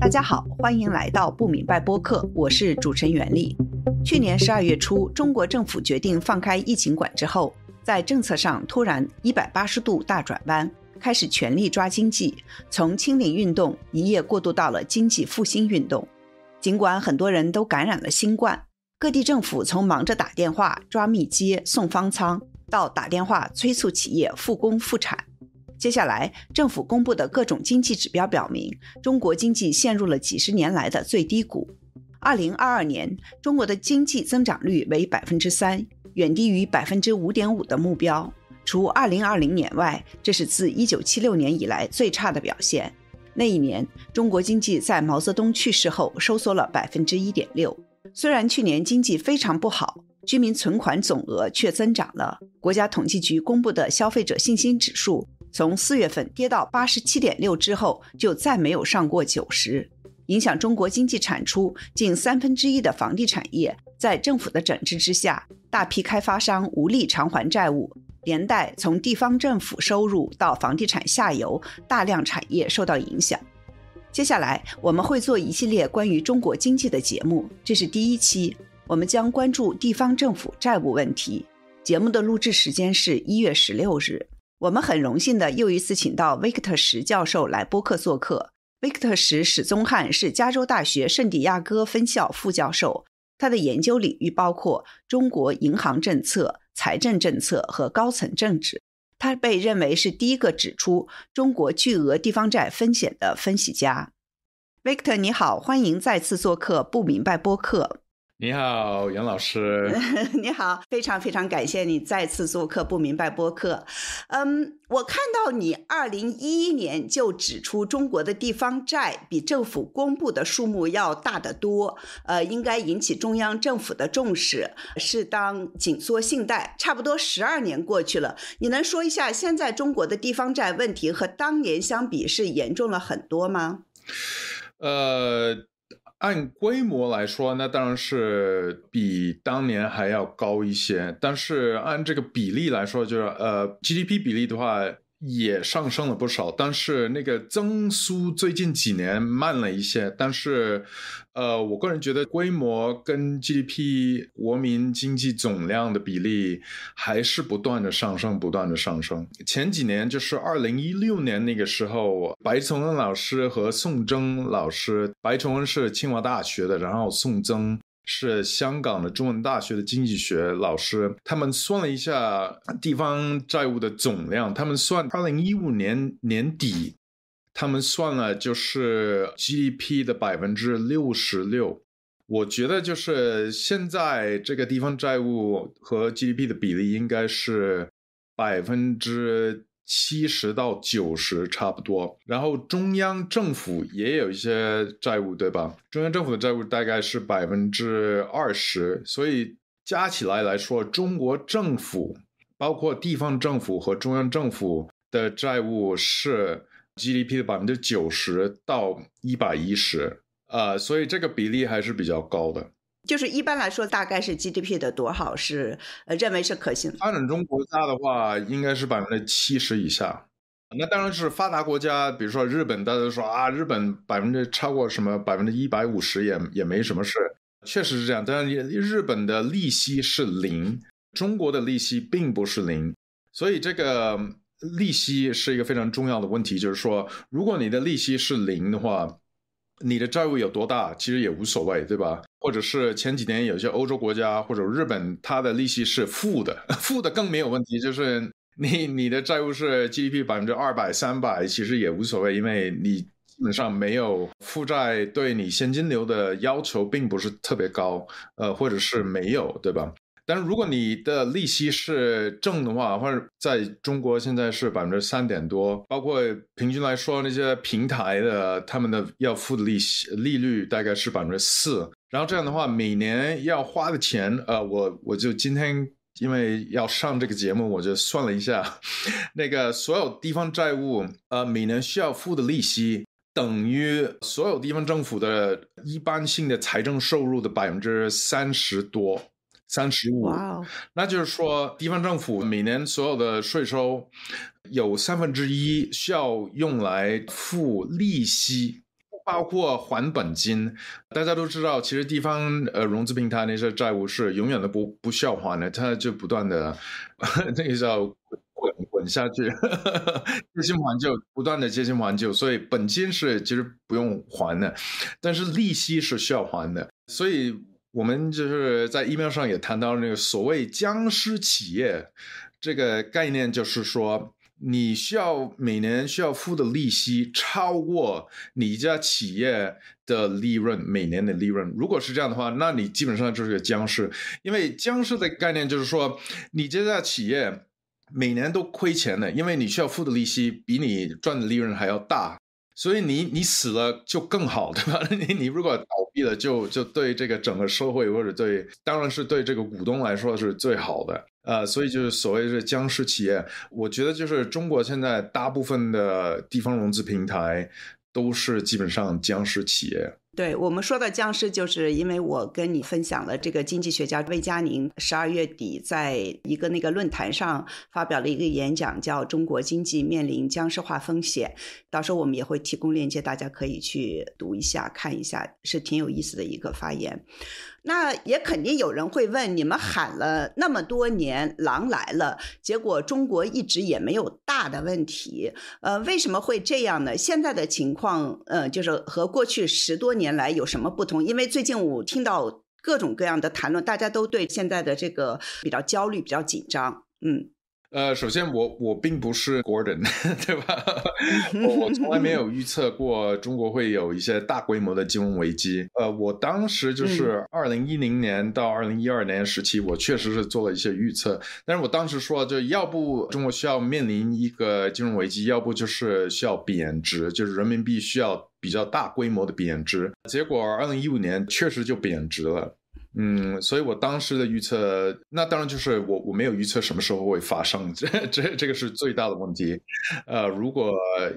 大家好，欢迎来到不明白播客，我是主持人袁丽。去年十二月初，中国政府决定放开疫情管制后，在政策上突然一百八十度大转弯，开始全力抓经济，从清零运动一夜过渡到了经济复兴运动。尽管很多人都感染了新冠，各地政府从忙着打电话抓密接送方舱，到打电话催促企业复工复产。接下来，政府公布的各种经济指标表明，中国经济陷入了几十年来的最低谷。二零二二年，中国的经济增长率为百分之三，远低于百分之五点五的目标。除二零二零年外，这是自一九七六年以来最差的表现。那一年，中国经济在毛泽东去世后收缩了百分之一点六。虽然去年经济非常不好，居民存款总额却增长了。国家统计局公布的消费者信心指数从四月份跌到八十七点六之后，就再没有上过九十。影响中国经济产出近三分之一的房地产业，在政府的整治之下，大批开发商无力偿还债务，连带从地方政府收入到房地产下游，大量产业受到影响。接下来我们会做一系列关于中国经济的节目，这是第一期，我们将关注地方政府债务问题。节目的录制时间是一月十六日，我们很荣幸的又一次请到维克特石教授来播客做客。维克特史史宗汉是加州大学圣地亚哥分校副教授，他的研究领域包括中国银行政策、财政政策和高层政治。他被认为是第一个指出中国巨额地方债风险的分析家。维克特，你好，欢迎再次做客不明白播客。你好，杨老师。你好，非常非常感谢你再次做客不明白播客。嗯，我看到你二零一一年就指出，中国的地方债比政府公布的数目要大得多，呃，应该引起中央政府的重视，适当紧缩信贷。差不多十二年过去了，你能说一下现在中国的地方债问题和当年相比是严重了很多吗？呃。按规模来说，那当然是比当年还要高一些。但是按这个比例来说，就是呃 GDP 比例的话。也上升了不少，但是那个增速最近几年慢了一些。但是，呃，我个人觉得规模跟 GDP 国民经济总量的比例还是不断的上升，不断的上升。前几年就是二零一六年那个时候，白崇恩老师和宋征老师，白崇恩是清华大学的，然后宋征。是香港的中文大学的经济学老师，他们算了一下地方债务的总量，他们算二零一五年年底，他们算了就是 GDP 的百分之六十六。我觉得就是现在这个地方债务和 GDP 的比例应该是百分之。七十到九十差不多，然后中央政府也有一些债务，对吧？中央政府的债务大概是百分之二十，所以加起来来说，中国政府包括地方政府和中央政府的债务是 GDP 的百分之九十到一百一十，呃，所以这个比例还是比较高的。就是一般来说，大概是 GDP 的多少是呃认为是可行？发展中国家的话，应该是百分之七十以下。那当然是发达国家，比如说日本，大家都说啊，日本百分之超过什么百分之一百五十也也没什么事，确实是这样。但是日本的利息是零，中国的利息并不是零，所以这个利息是一个非常重要的问题。就是说，如果你的利息是零的话，你的债务有多大，其实也无所谓，对吧？或者是前几年有些欧洲国家或者日本，它的利息是负的，负的更没有问题。就是你你的债务是 GDP 百分之二百、三百，其实也无所谓，因为你基本上没有负债，对你现金流的要求并不是特别高，呃，或者是没有，对吧？但是如果你的利息是正的话，或者在中国现在是百分之三点多，包括平均来说那些平台的他们的要付的利息利率大概是百分之四，然后这样的话每年要花的钱，呃，我我就今天因为要上这个节目，我就算了一下，那个所有地方债务，呃，每年需要付的利息等于所有地方政府的一般性的财政收入的百分之三十多。三十五，那就是说，地方政府每年所有的税收，有三分之一需要用来付利息。包括还本金，大家都知道，其实地方呃融资平台那些债务是永远都不不需要还的，它就不断的 那个叫滚滚下去，借新还旧，不断的借新还旧，所以本金是其实不用还的，但是利息是需要还的，所以我们就是在 email 上也谈到那个所谓僵尸企业这个概念，就是说。你需要每年需要付的利息超过你一家企业的利润每年的利润，如果是这样的话，那你基本上就是个僵尸。因为僵尸的概念就是说，你这家企业每年都亏钱的，因为你需要付的利息比你赚的利润还要大，所以你你死了就更好，对吧？你你如果倒闭了，就就对这个整个社会或者对，当然是对这个股东来说是最好的。呃，所以就是所谓的僵尸企业，我觉得就是中国现在大部分的地方融资平台都是基本上僵尸企业。对我们说的僵尸，就是因为我跟你分享了这个经济学家魏佳宁十二月底在一个那个论坛上发表了一个演讲，叫《中国经济面临僵尸化风险》。到时候我们也会提供链接，大家可以去读一下、看一下，是挺有意思的一个发言。那也肯定有人会问：你们喊了那么多年“狼来了”，结果中国一直也没有大的问题，呃，为什么会这样呢？现在的情况，呃，就是和过去十多年来有什么不同？因为最近我听到各种各样的谈论，大家都对现在的这个比较焦虑、比较紧张，嗯。呃，首先我我并不是 Gordon，对吧？我我从来没有预测过中国会有一些大规模的金融危机。呃，我当时就是二零一零年到二零一二年时期，我确实是做了一些预测。但是我当时说，就要不中国需要面临一个金融危机，要不就是需要贬值，就是人民币需要比较大规模的贬值。结果二零一五年确实就贬值了。嗯，所以我当时的预测，那当然就是我我没有预测什么时候会发生，这这这个是最大的问题。呃，如果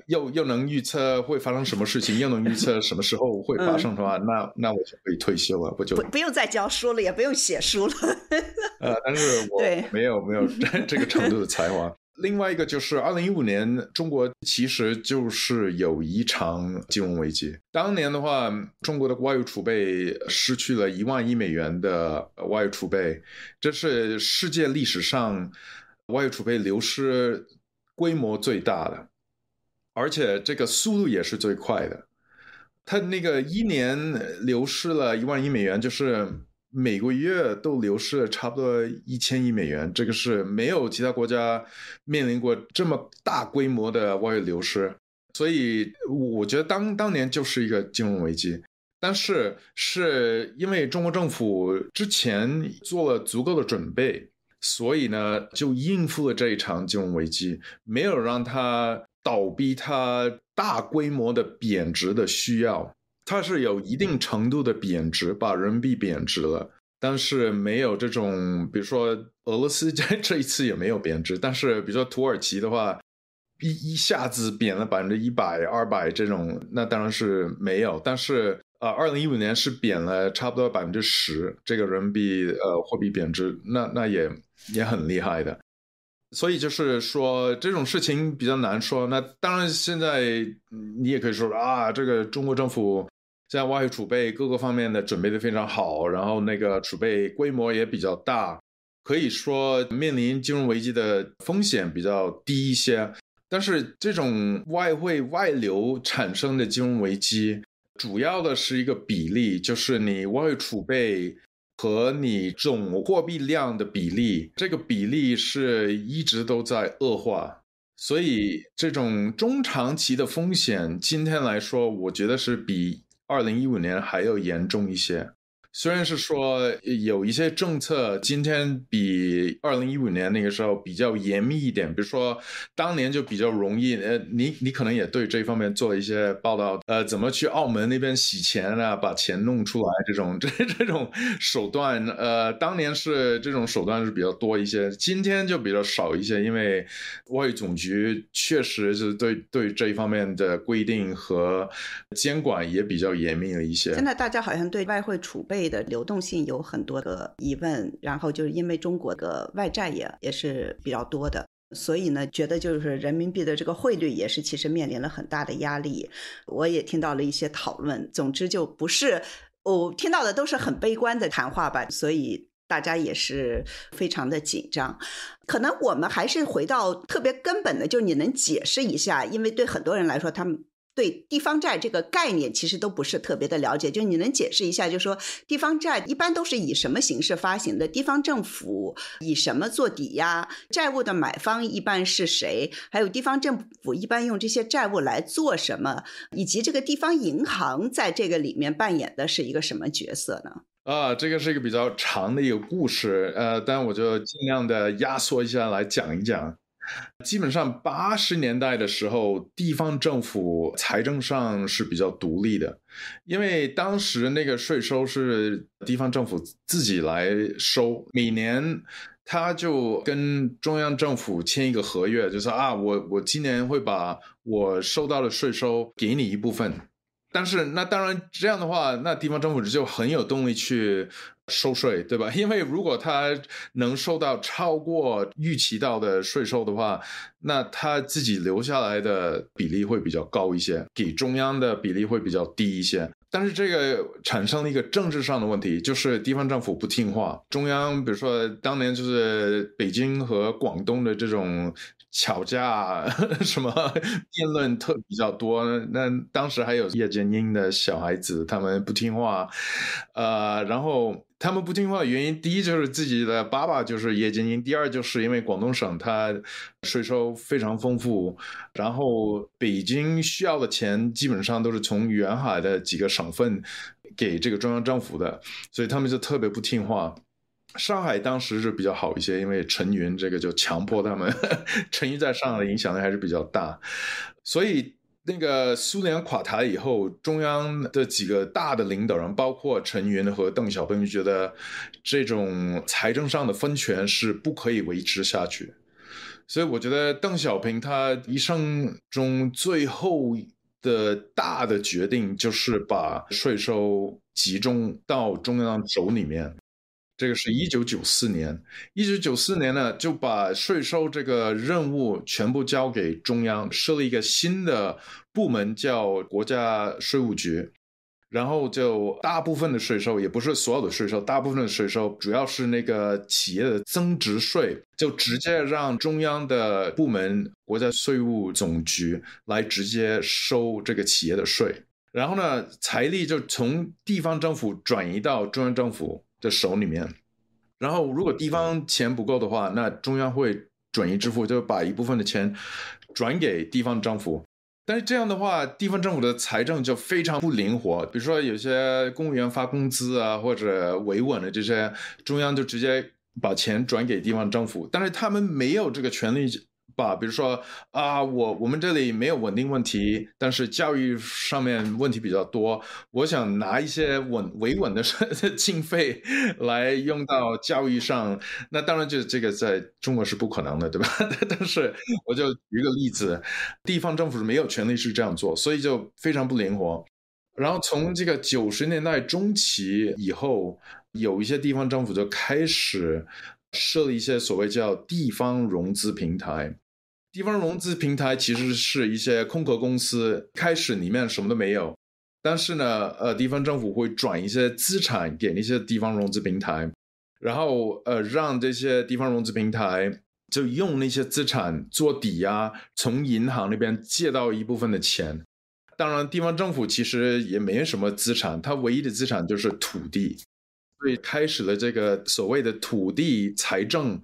又又能预测会发生什么事情，又能预测什么时候会发生的话，那那我就可以退休了，我就不不用再教书了，也不用写书了。呃，但是我没有没有这个程度的才华。另外一个就是二零一五年，中国其实就是有一场金融危机。当年的话，中国的外汇储备失去了一万亿美元的外汇储备，这是世界历史上外汇储备流失规模最大的，而且这个速度也是最快的。它那个一年流失了一万亿美元，就是。每个月都流失了差不多一千亿美元，这个是没有其他国家面临过这么大规模的外汇流失，所以我觉得当当年就是一个金融危机。但是是因为中国政府之前做了足够的准备，所以呢就应付了这一场金融危机，没有让它倒逼它大规模的贬值的需要。它是有一定程度的贬值，把人民币贬值了，但是没有这种，比如说俄罗斯在这一次也没有贬值，但是比如说土耳其的话，一一下子贬了百分之一百、二百这种，那当然是没有。但是呃，二零一五年是贬了差不多百分之十，这个人民币呃货币贬值，那那也也很厉害的。所以就是说这种事情比较难说。那当然现在你也可以说啊，这个中国政府。现在外汇储备各个方面的准备的非常好，然后那个储备规模也比较大，可以说面临金融危机的风险比较低一些。但是这种外汇外流产生的金融危机，主要的是一个比例，就是你外汇储备和你总货币量的比例，这个比例是一直都在恶化。所以这种中长期的风险，今天来说，我觉得是比。二零一五年还要严重一些。虽然是说有一些政策今天比二零一五年那个时候比较严密一点，比如说当年就比较容易，呃，你你可能也对这方面做了一些报道，呃，怎么去澳门那边洗钱啊，把钱弄出来这种 这这种手段，呃，当年是这种手段是比较多一些，今天就比较少一些，因为外汇总局确实是对对这一方面的规定和监管也比较严密了一些。现在大家好像对外汇储备。的流动性有很多的疑问，然后就是因为中国的外债也也是比较多的。所以呢，觉得就是人民币的这个汇率也是其实面临了很大的压力。我也听到了一些讨论，总之就不是我听到的都是很悲观的谈话吧，所以大家也是非常的紧张。可能我们还是回到特别根本的，就是你能解释一下，因为对很多人来说，他们。对地方债这个概念其实都不是特别的了解，就你能解释一下，就说地方债一般都是以什么形式发行的？地方政府以什么做抵押？债务的买方一般是谁？还有地方政府一般用这些债务来做什么？以及这个地方银行在这个里面扮演的是一个什么角色呢？啊，这个是一个比较长的一个故事，呃，但我就尽量的压缩一下来讲一讲。基本上八十年代的时候，地方政府财政上是比较独立的，因为当时那个税收是地方政府自己来收，每年他就跟中央政府签一个合约，就说啊，我我今年会把我收到的税收给你一部分，但是那当然这样的话，那地方政府就很有动力去。收税对吧？因为如果他能收到超过预期到的税收的话，那他自己留下来的比例会比较高一些，给中央的比例会比较低一些。但是这个产生了一个政治上的问题，就是地方政府不听话。中央比如说当年就是北京和广东的这种吵架，什么 辩论特比较多。那当时还有叶剑英的小孩子，他们不听话，呃，然后。他们不听话的原因，第一就是自己的爸爸就是叶剑英，第二就是因为广东省它税收非常丰富，然后北京需要的钱基本上都是从沿海的几个省份给这个中央政府的，所以他们就特别不听话。上海当时是比较好一些，因为陈云这个就强迫他们，陈云在上海的影响力还是比较大，所以。那个苏联垮台以后，中央的几个大的领导人，包括陈云和邓小平，就觉得这种财政上的分权是不可以维持下去。所以，我觉得邓小平他一生中最后的大的决定，就是把税收集中到中央手里面。这个是一九九四年，一九九四年呢，就把税收这个任务全部交给中央，设立一个新的部门，叫国家税务局。然后就大部分的税收，也不是所有的税收，大部分的税收主要是那个企业的增值税，就直接让中央的部门国家税务总局来直接收这个企业的税。然后呢，财力就从地方政府转移到中央政府。的手里面，然后如果地方钱不够的话，那中央会转移支付，就把一部分的钱转给地方政府。但是这样的话，地方政府的财政就非常不灵活。比如说有些公务员发工资啊，或者维稳的这些，中央就直接把钱转给地方政府，但是他们没有这个权利。吧，比如说啊，我我们这里没有稳定问题，但是教育上面问题比较多，我想拿一些稳维稳的 经费来用到教育上，那当然就这个在中国是不可能的，对吧？但是我就举个例子，地方政府是没有权利是这样做，所以就非常不灵活。然后从这个九十年代中期以后，有一些地方政府就开始设立一些所谓叫地方融资平台。地方融资平台其实是一些空壳公司，开始里面什么都没有，但是呢，呃，地方政府会转一些资产给那些地方融资平台，然后呃，让这些地方融资平台就用那些资产做抵押，从银行那边借到一部分的钱。当然，地方政府其实也没什么资产，它唯一的资产就是土地，所以开始了这个所谓的土地财政，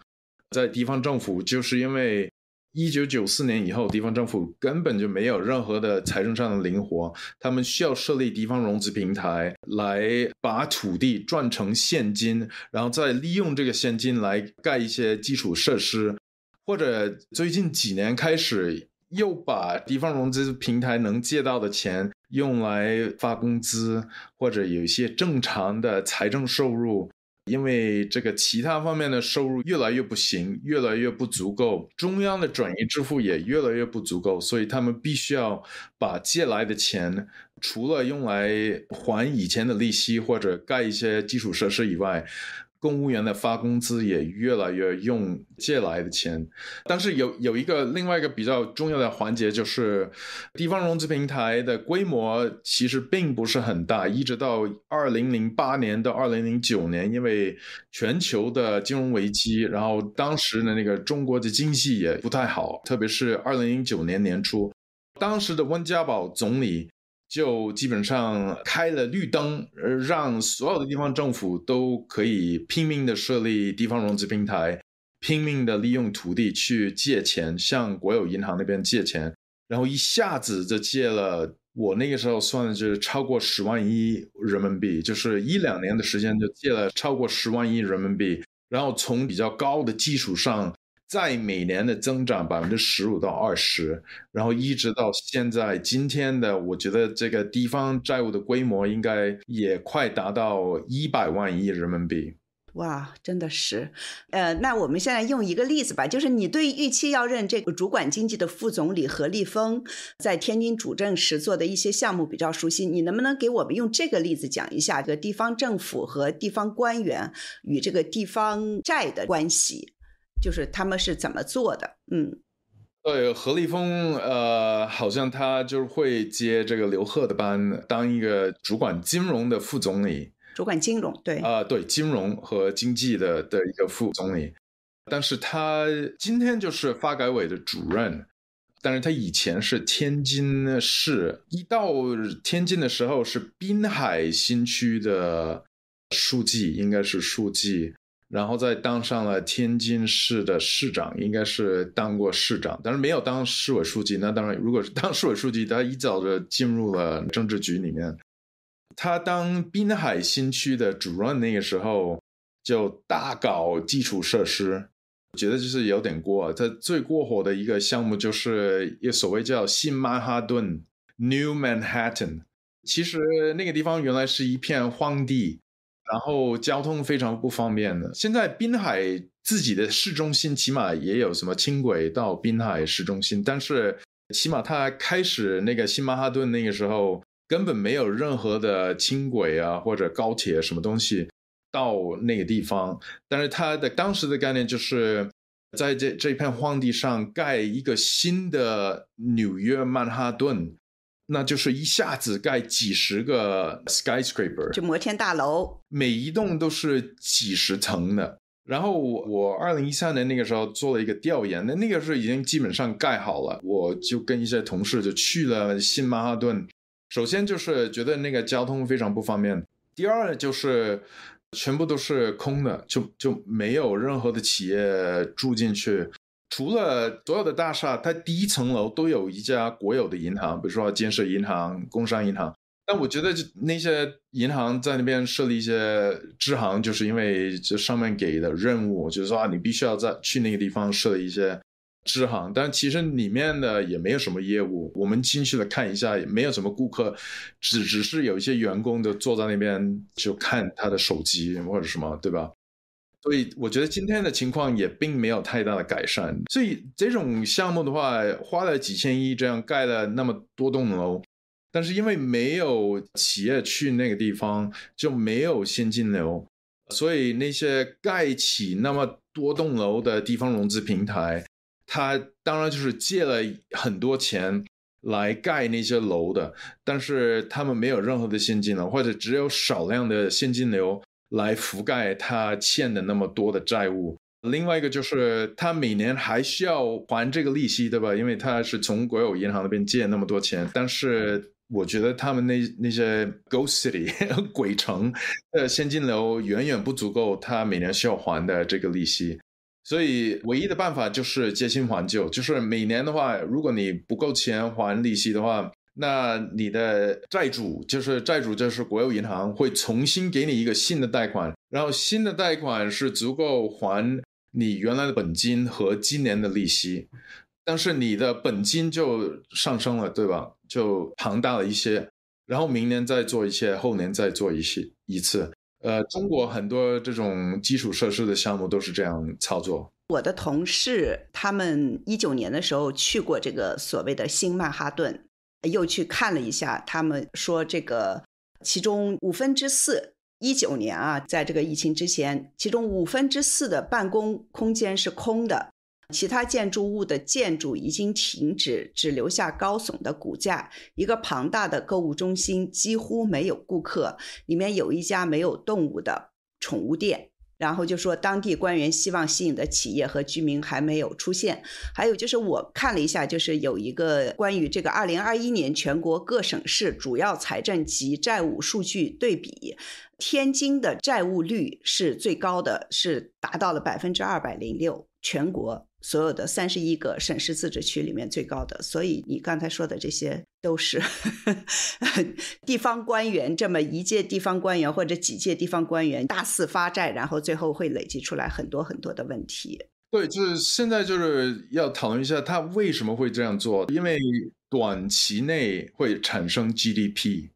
在地方政府就是因为。一九九四年以后，地方政府根本就没有任何的财政上的灵活，他们需要设立地方融资平台，来把土地转成现金，然后再利用这个现金来盖一些基础设施，或者最近几年开始又把地方融资平台能借到的钱用来发工资，或者有一些正常的财政收入。因为这个其他方面的收入越来越不行，越来越不足够，中央的转移支付也越来越不足够，所以他们必须要把借来的钱，除了用来还以前的利息或者盖一些基础设施以外，公务员的发工资也越来越用借来的钱，但是有有一个另外一个比较重要的环节，就是地方融资平台的规模其实并不是很大，一直到二零零八年到二零零九年，因为全球的金融危机，然后当时的那个中国的经济也不太好，特别是二零零九年年初，当时的温家宝总理。就基本上开了绿灯，呃，让所有的地方政府都可以拼命的设立地方融资平台，拼命的利用土地去借钱，向国有银行那边借钱，然后一下子就借了，我那个时候算的是超过十万亿人民币，就是一两年的时间就借了超过十万亿人民币，然后从比较高的基础上。在每年的增长百分之十五到二十，然后一直到现在今天的，我觉得这个地方债务的规模应该也快达到一百万亿人民币。哇，真的是，呃，那我们现在用一个例子吧，就是你对预期要任这个主管经济的副总理何立峰在天津主政时做的一些项目比较熟悉，你能不能给我们用这个例子讲一下这个地方政府和地方官员与这个地方债的关系？就是他们是怎么做的？嗯，对，何立峰，呃，好像他就是会接这个刘鹤的班，当一个主管金融的副总理，主管金融，对，啊，对，金融和经济的的一个副总理。但是他今天就是发改委的主任，但是他以前是天津市，一到天津的时候是滨海新区的书记，应该是书记。然后再当上了天津市的市长，应该是当过市长，但是没有当市委书记。那当然，如果是当市委书记，他一早就进入了政治局里面。他当滨海新区的主任那个时候，就大搞基础设施，觉得就是有点过。他最过火的一个项目就是一所谓叫新曼哈顿 （New Manhattan），其实那个地方原来是一片荒地。然后交通非常不方便的。现在滨海自己的市中心起码也有什么轻轨到滨海市中心，但是起码它开始那个新曼哈顿那个时候根本没有任何的轻轨啊或者高铁什么东西到那个地方。但是它的当时的概念就是在这这片荒地上盖一个新的纽约曼哈顿。那就是一下子盖几十个 skyscraper，就摩天大楼，每一栋都是几十层的。然后我二零一三年那个时候做了一个调研，那那个时候已经基本上盖好了，我就跟一些同事就去了新曼哈顿。首先就是觉得那个交通非常不方便，第二就是全部都是空的，就就没有任何的企业住进去。除了所有的大厦，它第一层楼都有一家国有的银行，比如说建设银行、工商银行。但我觉得那些银行在那边设立一些支行，就是因为这上面给的任务，就是说啊，你必须要在去那个地方设立一些支行。但其实里面的也没有什么业务，我们进去了看一下，也没有什么顾客，只只是有一些员工就坐在那边就看他的手机或者什么，对吧？所以我觉得今天的情况也并没有太大的改善。所以这种项目的话，花了几千亿这样盖了那么多栋楼，但是因为没有企业去那个地方，就没有现金流。所以那些盖起那么多栋楼的地方融资平台，它当然就是借了很多钱来盖那些楼的，但是他们没有任何的现金流，或者只有少量的现金流。来覆盖他欠的那么多的债务，另外一个就是他每年还需要还这个利息，对吧？因为他是从国有银行那边借那么多钱，但是我觉得他们那那些 Ghost City 鬼城的现金流远远不足够他每年需要还的这个利息，所以唯一的办法就是借新还旧，就是每年的话，如果你不够钱还利息的话。那你的债主就是债主，就是国有银行会重新给你一个新的贷款，然后新的贷款是足够还你原来的本金和今年的利息，但是你的本金就上升了，对吧？就庞大了一些，然后明年再做一些，后年再做一些一次。呃，中国很多这种基础设施的项目都是这样操作。我的同事他们一九年的时候去过这个所谓的新曼哈顿。又去看了一下，他们说这个其中五分之四一九年啊，在这个疫情之前，其中五分之四的办公空间是空的，其他建筑物的建筑已经停止，只留下高耸的骨架。一个庞大的购物中心几乎没有顾客，里面有一家没有动物的宠物店。然后就说，当地官员希望吸引的企业和居民还没有出现。还有就是我看了一下，就是有一个关于这个二零二一年全国各省市主要财政及债务数据对比，天津的债务率是最高的，是达到了百分之二百零六，全国。所有的三十一个省市自治区里面最高的，所以你刚才说的这些都是 地方官员这么一届地方官员或者几届地方官员大肆发债，然后最后会累积出来很多很多的问题。对，就是现在就是要讨论一下他为什么会这样做，因为短期内会产生 GDP。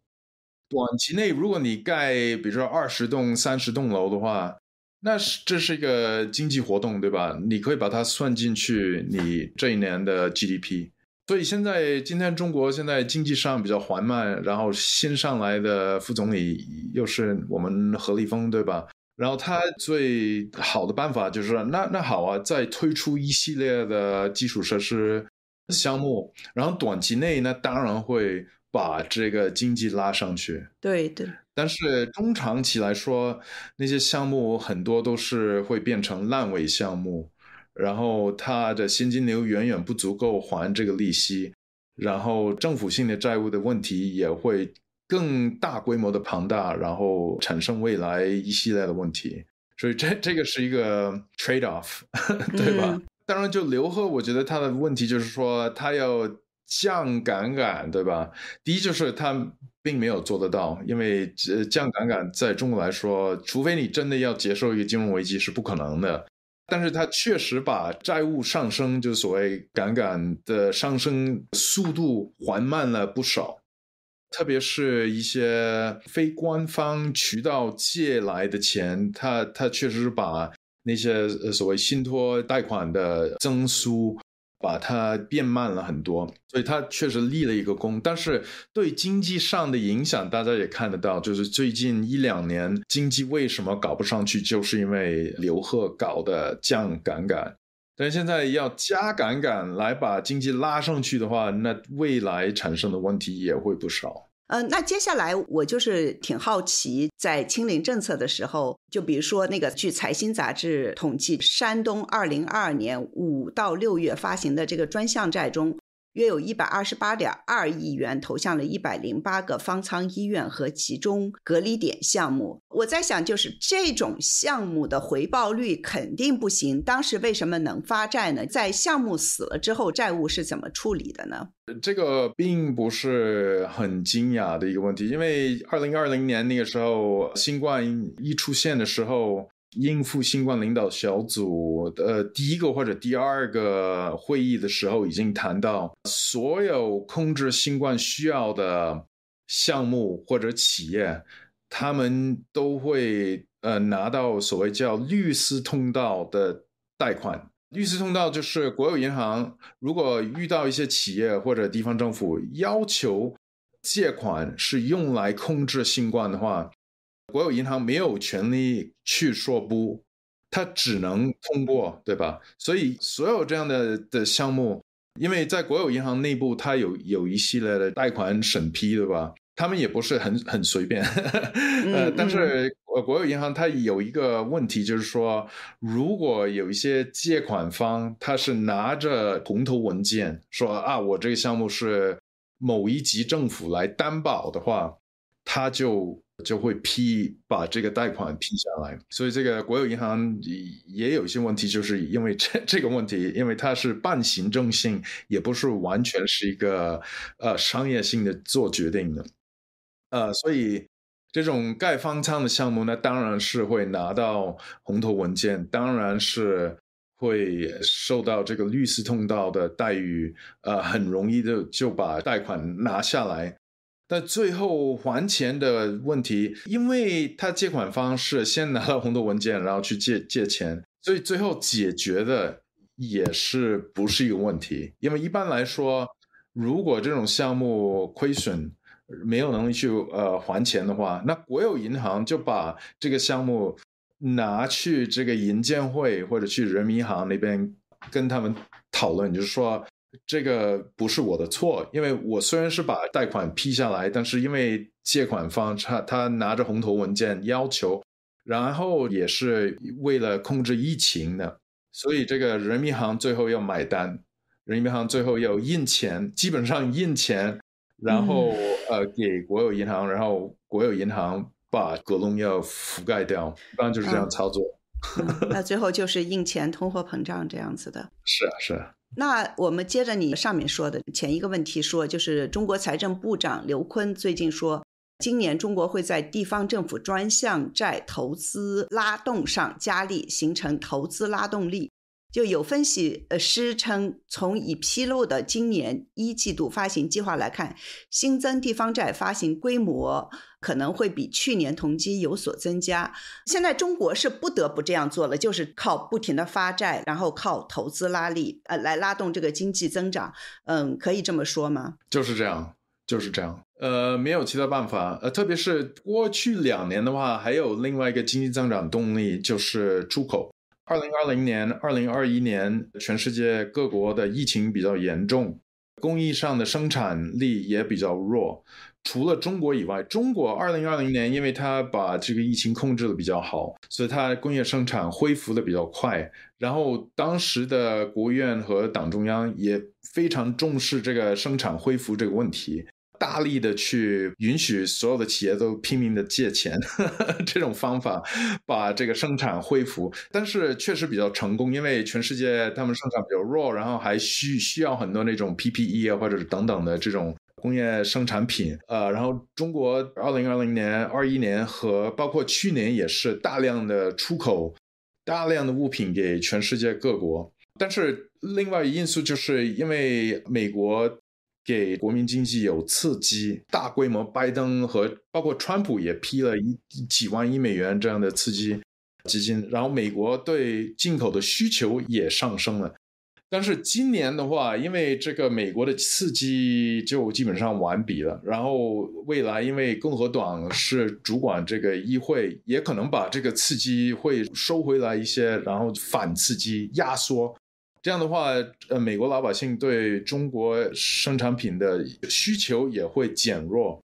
短期内，如果你盖比如说二十栋、三十栋楼的话。那是这是一个经济活动，对吧？你可以把它算进去，你这一年的 GDP。所以现在今天中国现在经济上比较缓慢，然后新上来的副总理又是我们何立峰，对吧？然后他最好的办法就是，那那好啊，再推出一系列的基础设施项目，然后短期内那当然会。把这个经济拉上去，对对。但是中长期来说，那些项目很多都是会变成烂尾项目，然后它的现金流远远不足够还这个利息，然后政府性的债务的问题也会更大规模的庞大，然后产生未来一系列的问题。所以这这个是一个 trade off，对吧？当然，就刘贺，我觉得他的问题就是说他要。降杠杆，对吧？第一就是他并没有做得到，因为呃，降杠杆在中国来说，除非你真的要接受一个金融危机，是不可能的。但是他确实把债务上升，就所谓杠杆的上升速度缓慢了不少，特别是一些非官方渠道借来的钱，他他确实是把那些所谓信托贷款的增速。把它变慢了很多，所以它确实立了一个功。但是对经济上的影响，大家也看得到，就是最近一两年经济为什么搞不上去，就是因为刘贺搞的降杠杆。但现在要加杠杆来把经济拉上去的话，那未来产生的问题也会不少。嗯，那接下来我就是挺好奇，在清零政策的时候，就比如说那个据财新杂志统计，山东二零二二年五到六月发行的这个专项债中。约有一百二十八点二亿元投向了一百零八个方舱医院和集中隔离点项目。我在想，就是这种项目的回报率肯定不行。当时为什么能发债呢？在项目死了之后，债务是怎么处理的呢？这个并不是很惊讶的一个问题，因为二零二零年那个时候，新冠一出现的时候。应付新冠领导小组的第一个或者第二个会议的时候，已经谈到所有控制新冠需要的项目或者企业，他们都会呃拿到所谓叫绿色通道的贷款。绿色通道就是国有银行如果遇到一些企业或者地方政府要求借款是用来控制新冠的话。国有银行没有权利去说不，它只能通过，对吧？所以所有这样的的项目，因为在国有银行内部，它有有一系列的贷款审批，对吧？他们也不是很很随便。呃，但是呃，国有银行它有一个问题，就是说，如果有一些借款方，他是拿着红头文件说啊，我这个项目是某一级政府来担保的话，他就。就会批把这个贷款批下来，所以这个国有银行也有一些问题，就是因为 这这个问题，因为它是半行政性，也不是完全是一个呃商业性的做决定的，呃，所以这种盖方舱的项目呢，当然是会拿到红头文件，当然是会受到这个律师通道的待遇，呃，很容易的就把贷款拿下来。但最后还钱的问题，因为他借款方是先拿了红头文件，然后去借借钱，所以最后解决的也是不是一个问题。因为一般来说，如果这种项目亏损，没有能力去呃还钱的话，那国有银行就把这个项目拿去这个银监会或者去人民银行那边跟他们讨论，就是说这个不是我的错，因为我虽然是把贷款批下来，但是因为借款方他他拿着红头文件要求，然后也是为了控制疫情的，所以这个人民银行最后要买单，人民银行最后要印钱，基本上印钱。然后呃，给国有银行，然后国有银行把格隆要覆盖掉，一般就是这样操作。那最后 就是印钱、通货膨胀这样子的。是啊，是啊。那我们接着你上面说的前一个问题说，就是中国财政部长刘昆最近说，今年中国会在地方政府专项债投资拉动上加力，形成投资拉动力。就有分析呃师称，从已披露的今年一季度发行计划来看，新增地方债发行规模可能会比去年同期有所增加。现在中国是不得不这样做了，就是靠不停的发债，然后靠投资拉力，呃，来拉动这个经济增长。嗯，可以这么说吗？就是这样，就是这样。呃，没有其他办法。呃，特别是过去两年的话，还有另外一个经济增长动力就是出口。二零二零年、二零二一年，全世界各国的疫情比较严重，工艺上的生产力也比较弱。除了中国以外，中国二零二零年，因为它把这个疫情控制的比较好，所以它工业生产恢复的比较快。然后当时的国务院和党中央也非常重视这个生产恢复这个问题。大力的去允许所有的企业都拼命的借钱，这种方法把这个生产恢复，但是确实比较成功，因为全世界他们生产比较弱，然后还需需要很多那种 PPE 啊或者是等等的这种工业生产品，呃，然后中国二零二零年、二一年和包括去年也是大量的出口大量的物品给全世界各国，但是另外一因素就是因为美国。给国民经济有刺激，大规模，拜登和包括川普也批了一几万亿美元这样的刺激基金，然后美国对进口的需求也上升了。但是今年的话，因为这个美国的刺激就基本上完毕了，然后未来因为共和党是主管这个议会，也可能把这个刺激会收回来一些，然后反刺激压缩。这样的话，呃，美国老百姓对中国生产品的需求也会减弱。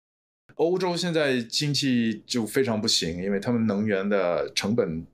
欧洲现在经济就非常不行，因为他们能源的成本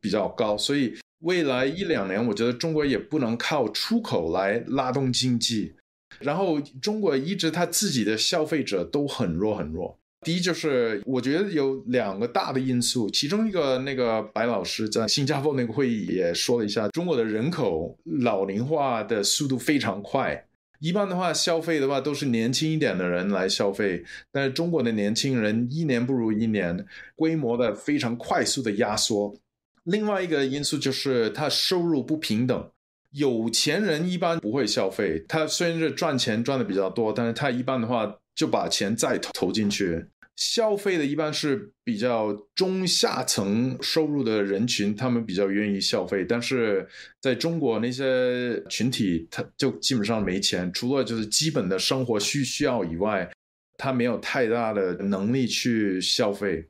比较高，所以未来一两年，我觉得中国也不能靠出口来拉动经济。然后，中国一直他自己的消费者都很弱很弱。第一就是我觉得有两个大的因素，其中一个那个白老师在新加坡那个会议也说了一下，中国的人口老龄化的速度非常快，一般的话消费的话都是年轻一点的人来消费，但是中国的年轻人一年不如一年，规模的非常快速的压缩。另外一个因素就是他收入不平等，有钱人一般不会消费，他虽然是赚钱赚的比较多，但是他一般的话就把钱再投进去。消费的一般是比较中下层收入的人群，他们比较愿意消费。但是在中国那些群体，他就基本上没钱，除了就是基本的生活需需要以外，他没有太大的能力去消费。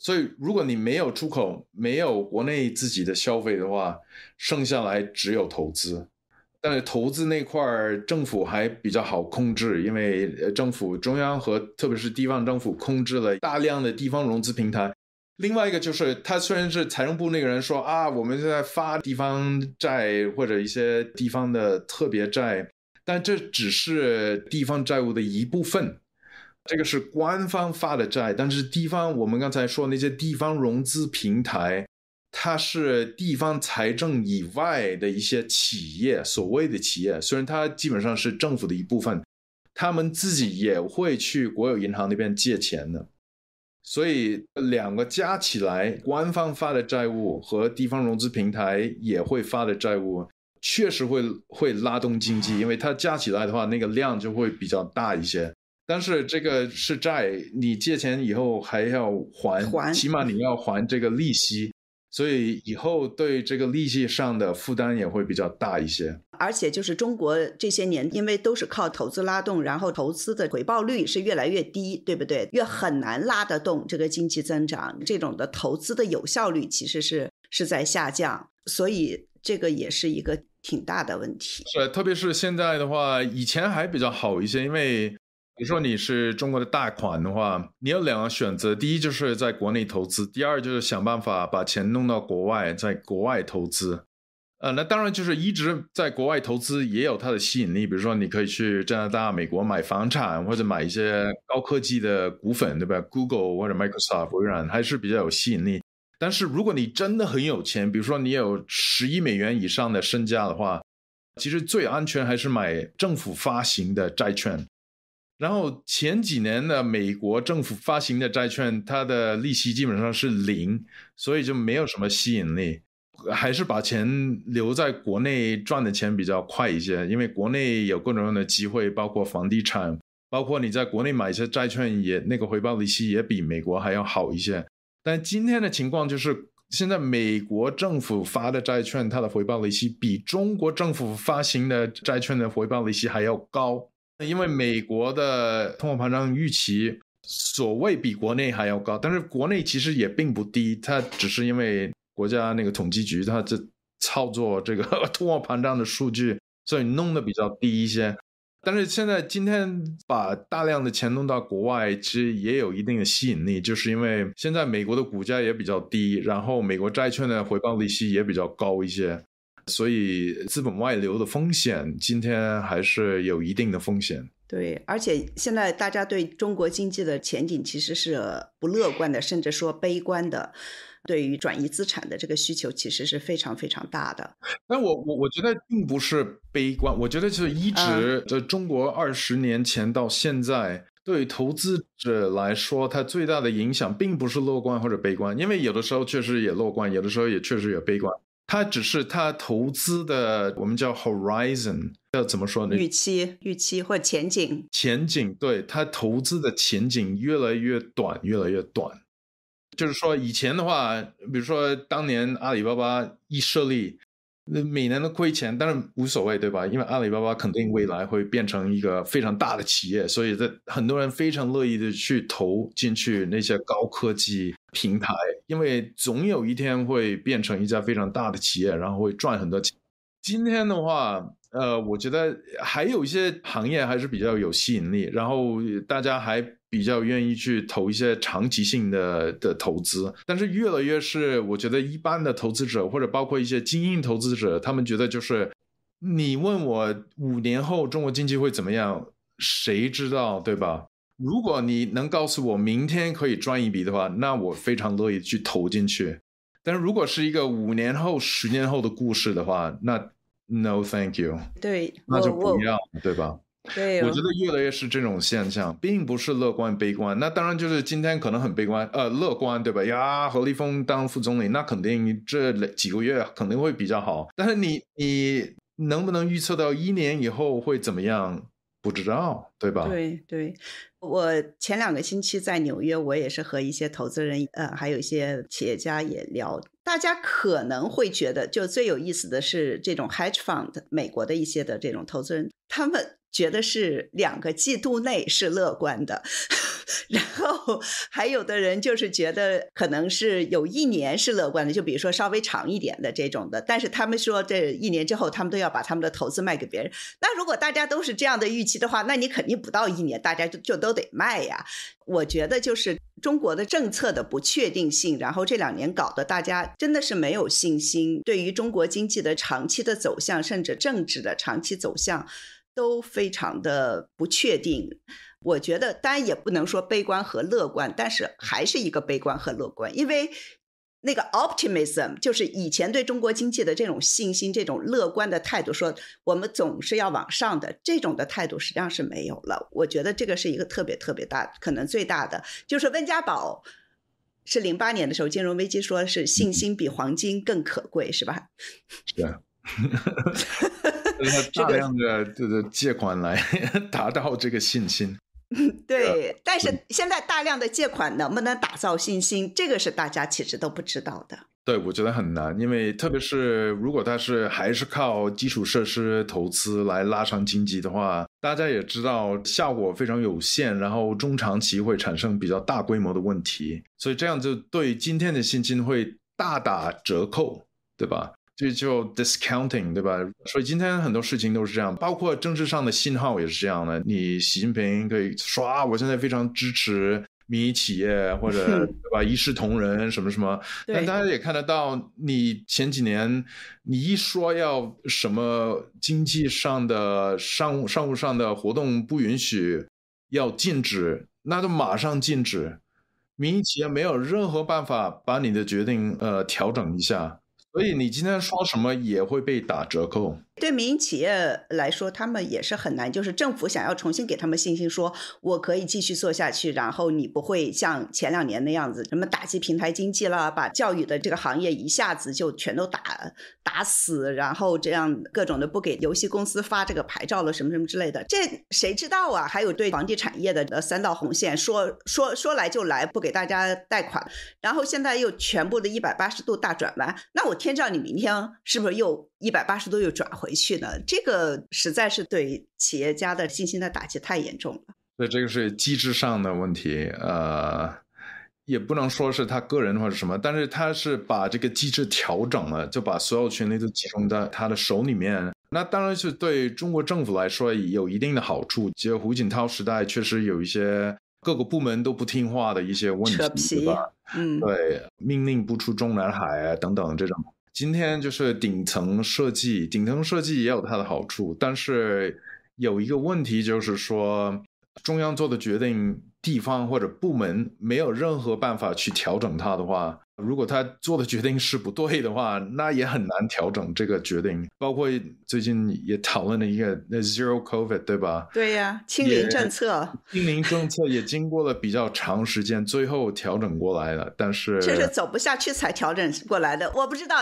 所以，如果你没有出口，没有国内自己的消费的话，剩下来只有投资。但是投资那块儿，政府还比较好控制，因为政府中央和特别是地方政府控制了大量的地方融资平台。另外一个就是，他虽然是财政部那个人说啊，我们现在发地方债或者一些地方的特别债，但这只是地方债务的一部分，这个是官方发的债，但是地方我们刚才说那些地方融资平台。它是地方财政以外的一些企业，所谓的企业，虽然它基本上是政府的一部分，他们自己也会去国有银行那边借钱的。所以两个加起来，官方发的债务和地方融资平台也会发的债务，确实会会拉动经济，因为它加起来的话，那个量就会比较大一些。但是这个是债，你借钱以后还要还，起码你要还这个利息。所以以后对这个利息上的负担也会比较大一些。而且就是中国这些年，因为都是靠投资拉动，然后投资的回报率是越来越低，对不对？越很难拉得动这个经济增长，这种的投资的有效率其实是是在下降，所以这个也是一个挺大的问题。是，特别是现在的话，以前还比较好一些，因为比比如说你是中国的大款的话，你有两个选择，第一就是在国内投资，第二就是想办法把钱弄到国外，在国外投资。呃，那当然就是一直在国外投资也有它的吸引力，比如说你可以去加拿大、美国买房产，或者买一些高科技的股份，对吧？Google 或者 Microsoft、微软还是比较有吸引力。但是如果你真的很有钱，比如说你有十亿美元以上的身价的话，其实最安全还是买政府发行的债券。然后前几年的美国政府发行的债券，它的利息基本上是零，所以就没有什么吸引力。还是把钱留在国内赚的钱比较快一些，因为国内有各种各样的机会，包括房地产，包括你在国内买一些债券，也那个回报利息也比美国还要好一些。但今天的情况就是，现在美国政府发的债券，它的回报利息比中国政府发行的债券的回报利息还要高，因为美国的通货膨胀预期所谓比国内还要高，但是国内其实也并不低，它只是因为。国家那个统计局，它这操作这个 通货膨胀的数据，所以弄得比较低一些。但是现在今天把大量的钱弄到国外，其实也有一定的吸引力，就是因为现在美国的股价也比较低，然后美国债券的回报利息也比较高一些，所以资本外流的风险今天还是有一定的风险。对，而且现在大家对中国经济的前景其实是不乐观的，甚至说悲观的。对于转移资产的这个需求，其实是非常非常大的。但我我我觉得并不是悲观，我觉得就是一直在中国二十年前到现在，对投资者来说，它最大的影响并不是乐观或者悲观，因为有的时候确实也乐观，有的时候也确实也悲观。它只是它投资的，我们叫 horizon，要怎么说呢？预期、预期或前景。前景，对它投资的前景越来越短，越来越短。就是说，以前的话，比如说当年阿里巴巴一设立，那那每年都亏钱，但是无所谓，对吧？因为阿里巴巴肯定未来会变成一个非常大的企业，所以在很多人非常乐意的去投进去那些高科技平台，因为总有一天会变成一家非常大的企业，然后会赚很多钱。今天的话，呃，我觉得还有一些行业还是比较有吸引力，然后大家还。比较愿意去投一些长期性的的投资，但是越来越是我觉得一般的投资者或者包括一些精英投资者，他们觉得就是你问我五年后中国经济会怎么样，谁知道对吧？如果你能告诉我明天可以赚一笔的话，那我非常乐意去投进去。但是如果是一个五年后、十年后的故事的话，那 no thank you，对，那就不要，对吧？对，我觉得越来越是这种现象，并不是乐观悲观。那当然就是今天可能很悲观，呃，乐观对吧？呀，何立峰当副总理，那肯定这几个月肯定会比较好。但是你你能不能预测到一年以后会怎么样？不知道，对吧？对对，我前两个星期在纽约，我也是和一些投资人，呃，还有一些企业家也聊。大家可能会觉得，就最有意思的是这种 hedge fund，美国的一些的这种投资人，他们。觉得是两个季度内是乐观的，然后还有的人就是觉得可能是有一年是乐观的，就比如说稍微长一点的这种的。但是他们说这一年之后，他们都要把他们的投资卖给别人。那如果大家都是这样的预期的话，那你肯定不到一年，大家就就都得卖呀。我觉得就是中国的政策的不确定性，然后这两年搞得大家真的是没有信心，对于中国经济的长期的走向，甚至政治的长期走向。都非常的不确定，我觉得当然也不能说悲观和乐观，但是还是一个悲观和乐观，因为那个 optimism 就是以前对中国经济的这种信心、这种乐观的态度，说我们总是要往上的这种的态度，实际上是没有了。我觉得这个是一个特别特别大，可能最大的就是温家宝是零八年的时候金融危机说是信心比黄金更可贵，是吧？是啊。大量的这个借款来 达到这个信心。对，但是现在大量的借款能不能打造信心，这个是大家其实都不知道的。对，我觉得很难，因为特别是如果它是还是靠基础设施投资来拉长经济的话，大家也知道效果非常有限，然后中长期会产生比较大规模的问题，所以这样就对今天的信心会大打折扣，对吧？这就 discounting，对吧？所以今天很多事情都是这样，包括政治上的信号也是这样的。你习近平可以说啊，我现在非常支持。民营企业或者 对吧，一视同仁什么什么，但大家也看得到，你前几年你一说要什么经济上的商务商务上的活动不允许，要禁止，那就马上禁止，民营企业没有任何办法把你的决定呃调整一下，所以你今天说什么也会被打折扣。对民营企业来说，他们也是很难。就是政府想要重新给他们信心，说我可以继续做下去，然后你不会像前两年那样子，什么打击平台经济了，把教育的这个行业一下子就全都打打死，然后这样各种的不给游戏公司发这个牌照了，什么什么之类的，这谁知道啊？还有对房地产业的呃三道红线，说说说来就来，不给大家贷款，然后现在又全部的一百八十度大转弯，那我天知道你明天是不是又？一百八十度又转回去呢，这个实在是对企业家的信心的打击太严重了。所以，这个是机制上的问题，呃，也不能说是他个人或者什么，但是他是把这个机制调整了，就把所有权力都集中在他的手里面。那当然是对中国政府来说有一定的好处。其实胡锦涛时代确实有一些各个部门都不听话的一些问题，对吧？嗯，对，命令不出中南海啊等等这种。今天就是顶层设计，顶层设计也有它的好处，但是有一个问题就是说，中央做的决定，地方或者部门没有任何办法去调整它的话，如果他做的决定是不对的话，那也很难调整这个决定。包括最近也讨论了一个那 zero covid，对吧？对呀，清零政策，清零政策也经过了比较长时间，最后调整过来了，但是这是走不下去才调整过来的，我不知道。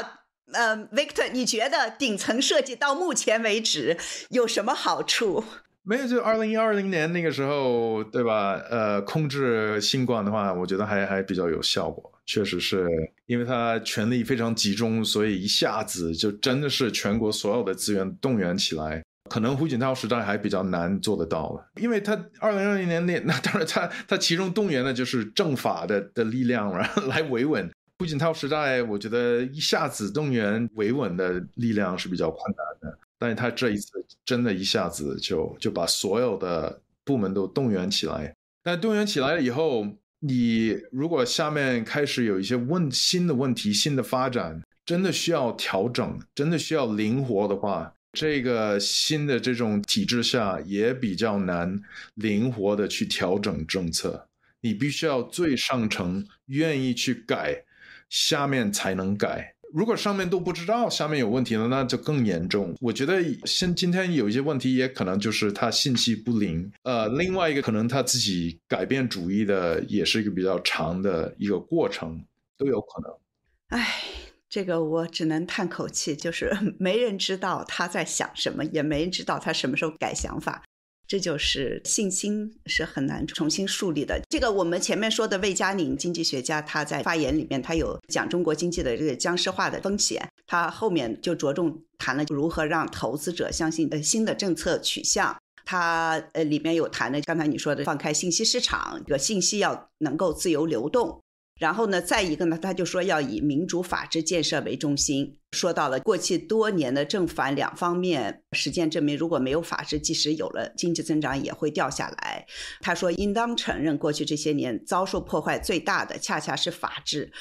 呃，Victor，你觉得顶层设计到目前为止有什么好处？没有，就二零二零年那个时候，对吧？呃，控制新冠的话，我觉得还还比较有效果。确实是因为他权力非常集中，所以一下子就真的是全国所有的资源动员起来。可能胡锦涛时代还比较难做得到了，因为他二零二零年那那当然他他其中动员的就是政法的的力量，然 后来维稳。胡锦涛时代，我觉得一下子动员维稳的力量是比较困难的，但是他这一次真的一下子就就把所有的部门都动员起来。但动员起来了以后，你如果下面开始有一些问新的问题、新的发展，真的需要调整，真的需要灵活的话，这个新的这种体制下也比较难灵活的去调整政策。你必须要最上层愿意去改。下面才能改。如果上面都不知道下面有问题了，那就更严重。我觉得现今天有一些问题，也可能就是他信息不灵。呃，另外一个可能他自己改变主意的，也是一个比较长的一个过程，都有可能。唉，这个我只能叹口气，就是没人知道他在想什么，也没人知道他什么时候改想法。这就是信心是很难重新树立的。这个我们前面说的魏佳宁经济学家，他在发言里面，他有讲中国经济的这个僵尸化的风险。他后面就着重谈了如何让投资者相信呃新的政策取向。他呃里面有谈的，刚才你说的放开信息市场，这个信息要能够自由流动。然后呢，再一个呢，他就说要以民主法治建设为中心。说到了过去多年的正反两方面，实践证明，如果没有法治，即使有了经济增长，也会掉下来。他说，应当承认，过去这些年遭受破坏最大的，恰恰是法治。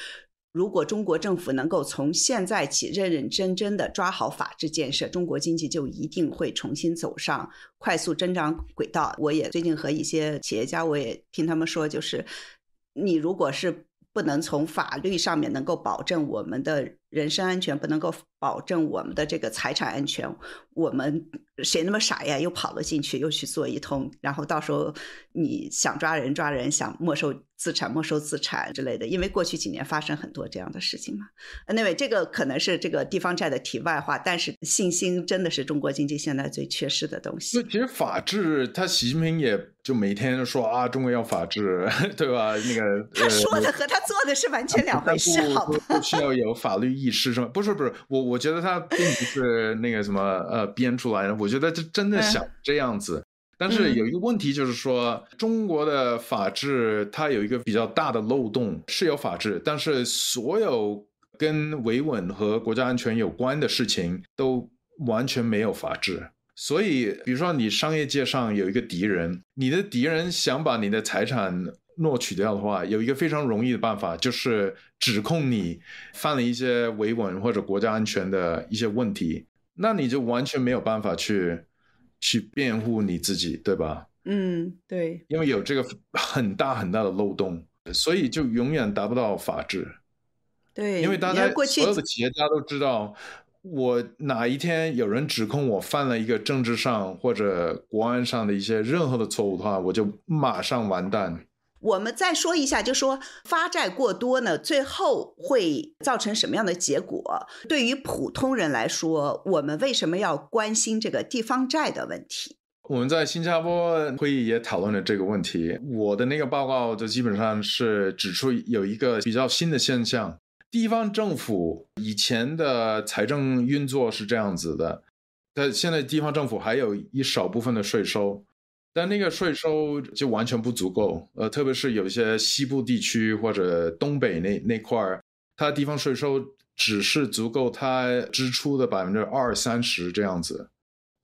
如果中国政府能够从现在起认认真真的抓好法治建设，中国经济就一定会重新走上快速增长轨道。我也最近和一些企业家，我也听他们说，就是你如果是。不能从法律上面能够保证我们的人身安全，不能够保证我们的这个财产安全，我们谁那么傻呀？又跑了进去，又去做一通，然后到时候你想抓人抓人，想没收资产没收资产之类的，因为过去几年发生很多这样的事情嘛。那位这个可能是这个地方债的题外话，但是信心真的是中国经济现在最缺失的东西。其实法治，他习近平也就每天说啊，中国要法治，对吧？那个 他说的和他做的是完全两回事，好吧？不需要有法律意识是吗？不是不是，我我觉得他并不是那个什么呃编出来的，我觉得他真的想这样子。但是有一个问题，就是说中国的法治它有一个比较大的漏洞，是有法治，但是所有跟维稳和国家安全有关的事情都完全没有法治。所以，比如说你商业界上有一个敌人，你的敌人想把你的财产诺取掉的话，有一个非常容易的办法，就是指控你犯了一些维稳或者国家安全的一些问题，那你就完全没有办法去。去辩护你自己，对吧？嗯，对，因为有这个很大很大的漏洞，所以就永远达不到法治。对，因为大家所有的企业家都知道，我哪一天有人指控我犯了一个政治上或者国安上的一些任何的错误的话，我就马上完蛋。我们再说一下，就说发债过多呢，最后会造成什么样的结果？对于普通人来说，我们为什么要关心这个地方债的问题？我们在新加坡会议也讨论了这个问题。我的那个报告就基本上是指出有一个比较新的现象：地方政府以前的财政运作是这样子的，但现在地方政府还有一少部分的税收。但那个税收就完全不足够，呃，特别是有一些西部地区或者东北那那块儿，它地方税收只是足够它支出的百分之二三十这样子。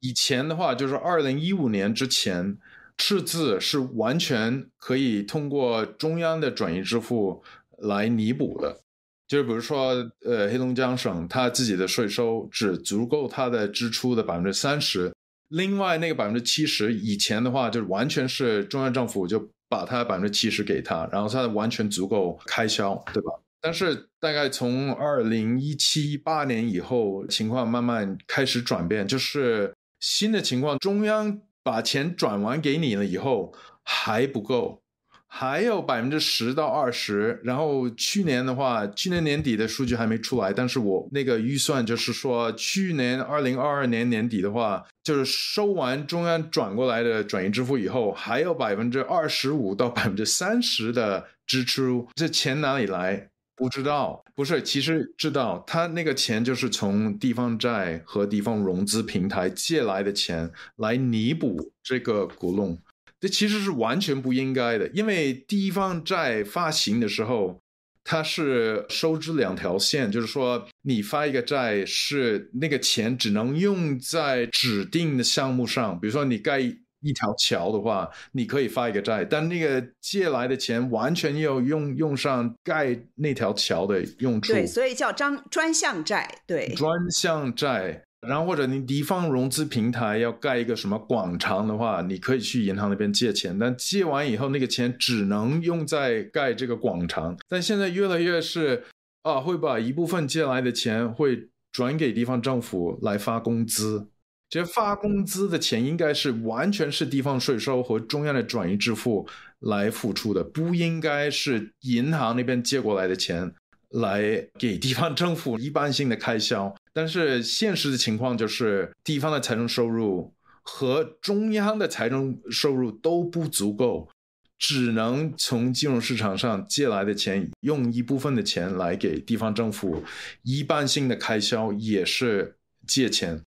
以前的话，就是二零一五年之前，赤字是完全可以通过中央的转移支付来弥补的。就是比如说，呃，黑龙江省它自己的税收只足够它的支出的百分之三十。另外那个百分之七十以前的话，就是完全是中央政府就把它百分之七十给他，然后他完全足够开销，对吧？但是大概从二零一七一八年以后，情况慢慢开始转变，就是新的情况，中央把钱转完给你了以后还不够。还有百分之十到二十，然后去年的话，去年年底的数据还没出来，但是我那个预算就是说，去年二零二二年年底的话，就是收完中央转过来的转移支付以后，还有百分之二十五到百分之三十的支出，这钱哪里来？不知道，不是，其实知道，他那个钱就是从地方债和地方融资平台借来的钱来弥补这个窟窿。这其实是完全不应该的，因为地方债发行的时候，它是收支两条线，就是说你发一个债是那个钱只能用在指定的项目上，比如说你盖一条桥的话，你可以发一个债，但那个借来的钱完全要用用上盖那条桥的用处。对，所以叫专专项债，对，专项债。然后或者你地方融资平台要盖一个什么广场的话，你可以去银行那边借钱，但借完以后那个钱只能用在盖这个广场。但现在越来越是啊，会把一部分借来的钱会转给地方政府来发工资。这发工资的钱应该是完全是地方税收和中央的转移支付来付出的，不应该是银行那边借过来的钱来给地方政府一般性的开销。但是现实的情况就是，地方的财政收入和中央的财政收入都不足够，只能从金融市场上借来的钱，用一部分的钱来给地方政府一般性的开销，也是借钱。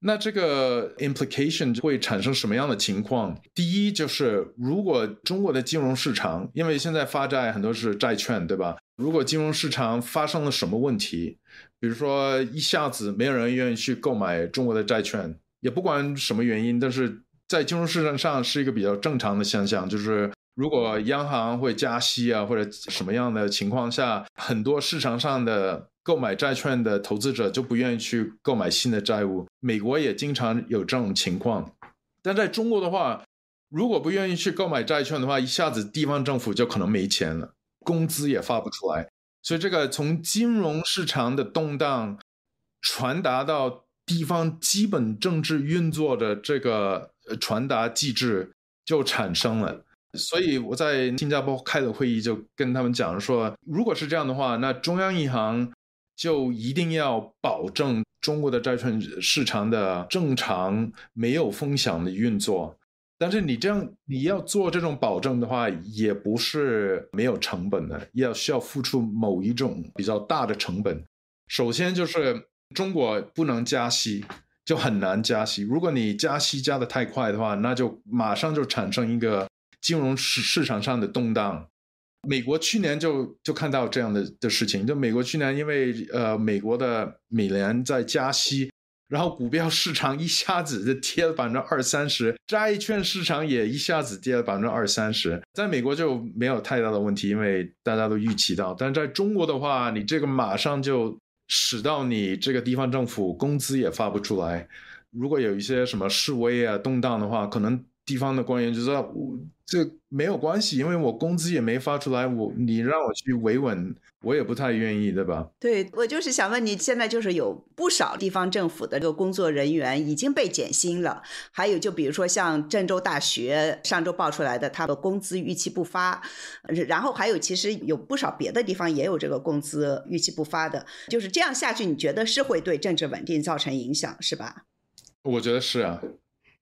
那这个 implication 会产生什么样的情况？第一就是，如果中国的金融市场，因为现在发债很多是债券，对吧？如果金融市场发生了什么问题？比如说，一下子没有人愿意去购买中国的债券，也不管什么原因，但是在金融市场上是一个比较正常的现象。就是如果央行会加息啊，或者什么样的情况下，很多市场上的购买债券的投资者就不愿意去购买新的债务。美国也经常有这种情况，但在中国的话，如果不愿意去购买债券的话，一下子地方政府就可能没钱了，工资也发不出来。所以，这个从金融市场的动荡传达到地方基本政治运作的这个传达机制就产生了。所以我在新加坡开了会议，就跟他们讲说，如果是这样的话，那中央银行就一定要保证中国的债券市场的正常、没有风险的运作。但是你这样，你要做这种保证的话，也不是没有成本的，要需要付出某一种比较大的成本。首先就是中国不能加息，就很难加息。如果你加息加的太快的话，那就马上就产生一个金融市市场上的动荡。美国去年就就看到这样的的事情，就美国去年因为呃美国的美联在加息。然后股票市场一下子就跌了百分之二三十，债券市场也一下子跌了百分之二三十。在美国就没有太大的问题，因为大家都预期到。但在中国的话，你这个马上就使到你这个地方政府工资也发不出来。如果有一些什么示威啊、动荡的话，可能地方的官员就知道。这没有关系，因为我工资也没发出来，我你让我去维稳，我也不太愿意，对吧？对，我就是想问你，现在就是有不少地方政府的这个工作人员已经被减薪了，还有就比如说像郑州大学上周爆出来的，他的工资逾期不发，然后还有其实有不少别的地方也有这个工资逾期不发的，就是这样下去，你觉得是会对政治稳定造成影响，是吧？我觉得是啊，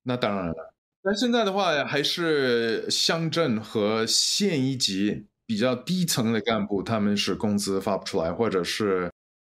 那当然了。但现在的话，还是乡镇和县一级比较低层的干部，他们是工资发不出来，或者是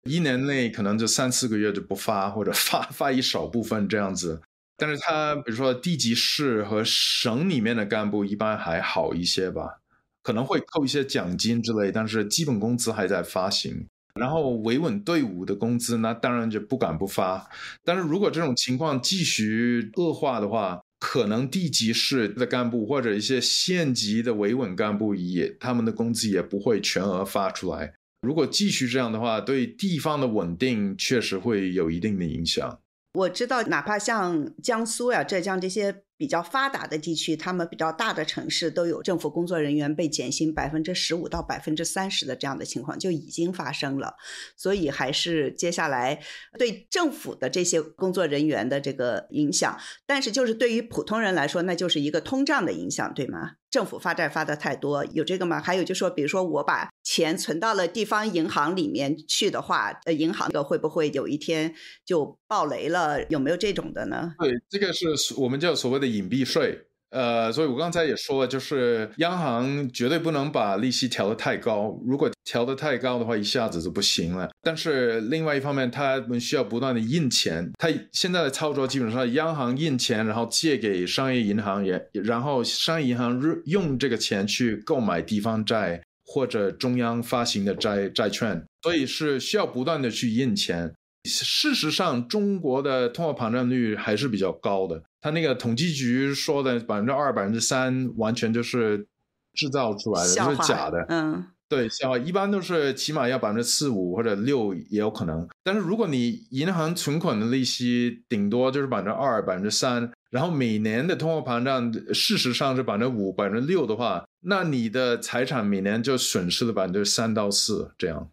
一年内可能就三四个月就不发，或者发发一少部分这样子。但是他比如说地级市和省里面的干部一般还好一些吧，可能会扣一些奖金之类，但是基本工资还在发行。然后维稳队伍的工资，那当然就不敢不发。但是如果这种情况继续恶化的话，可能地级市的干部或者一些县级的维稳干部也，他们的工资也不会全额发出来。如果继续这样的话，对地方的稳定确实会有一定的影响。我知道，哪怕像江苏呀、浙江这些比较发达的地区，他们比较大的城市都有政府工作人员被减薪百分之十五到百分之三十的这样的情况就已经发生了。所以，还是接下来对政府的这些工作人员的这个影响，但是就是对于普通人来说，那就是一个通胀的影响，对吗？政府发债发的太多，有这个吗？还有就说，比如说我把钱存到了地方银行里面去的话，呃，银行的会不会有一天就爆雷了？有没有这种的呢？对，这个是我们叫所谓的隐蔽税。呃，所以我刚才也说了，就是央行绝对不能把利息调得太高，如果调得太高的话，一下子就不行了。但是另外一方面，他们需要不断的印钱。他现在的操作基本上，央行印钱，然后借给商业银行，也然后商业银行用这个钱去购买地方债或者中央发行的债债券，所以是需要不断的去印钱。事实上，中国的通货膨胀率还是比较高的。他那个统计局说的百分之二、百分之三，完全就是制造出来的，就是假的。嗯，对，笑话，一般都是起码要百分之四五或者六也有可能。但是如果你银行存款的利息顶多就是百分之二、百分之三，然后每年的通货膨胀事实上是百分之五、百分之六的话，那你的财产每年就损失了百分之三到四这样。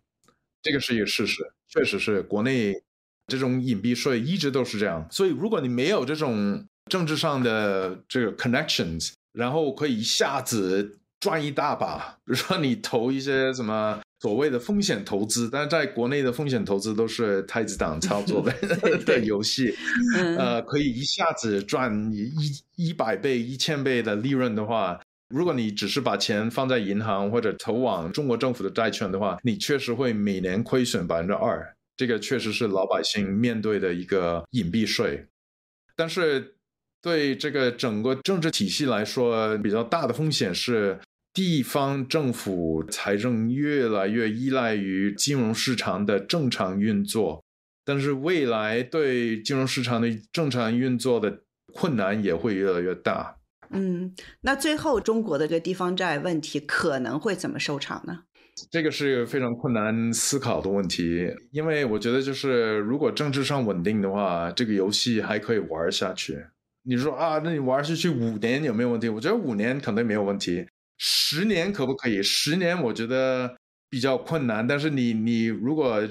这个是一个事实，确实是国内这种隐蔽税一直都是这样。所以如果你没有这种政治上的这个 connections，然后可以一下子赚一大把。比如说你投一些什么所谓的风险投资，但是在国内的风险投资都是太子党操作的 的游戏，呃，可以一下子赚一一百倍、一千倍的利润的话，如果你只是把钱放在银行或者投往中国政府的债券的话，你确实会每年亏损百分之二。这个确实是老百姓面对的一个隐蔽税，但是。对这个整个政治体系来说，比较大的风险是地方政府财政越来越依赖于金融市场的正常运作，但是未来对金融市场的正常运作的困难也会越来越大。嗯，那最后中国的这个地方债问题可能会怎么收场呢？这个是非常困难思考的问题，因为我觉得就是如果政治上稳定的话，这个游戏还可以玩下去。你说啊，那你玩下去五年有没有问题？我觉得五年可能没有问题，十年可不可以？十年我觉得比较困难。但是你你如果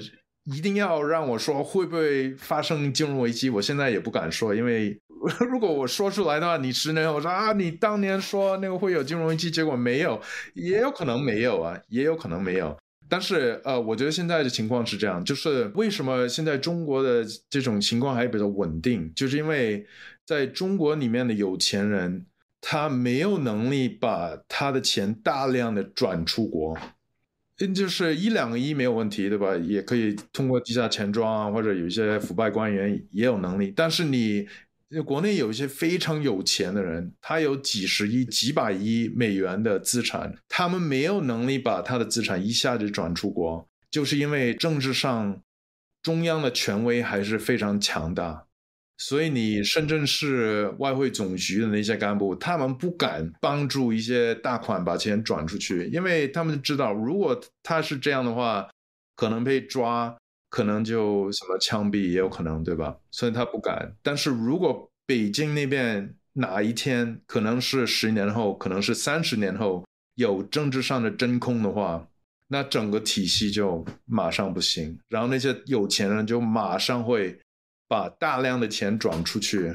一定要让我说会不会发生金融危机，我现在也不敢说，因为 如果我说出来的话，你十年后说啊，你当年说那个会有金融危机，结果没有，也有可能没有啊，也有可能没有。但是呃，我觉得现在的情况是这样，就是为什么现在中国的这种情况还比较稳定，就是因为在中国里面的有钱人，他没有能力把他的钱大量的转出国。就是一两个亿没有问题，对吧？也可以通过地下钱庄啊，或者有一些腐败官员也有能力。但是你就国内有一些非常有钱的人，他有几十亿、几百亿美元的资产，他们没有能力把他的资产一下子转出国，就是因为政治上中央的权威还是非常强大。所以，你深圳市外汇总局的那些干部，他们不敢帮助一些大款把钱转出去，因为他们知道，如果他是这样的话，可能被抓，可能就什么枪毙也有可能，对吧？所以他不敢。但是如果北京那边哪一天，可能是十年后，可能是三十年后，有政治上的真空的话，那整个体系就马上不行，然后那些有钱人就马上会。把大量的钱转出去，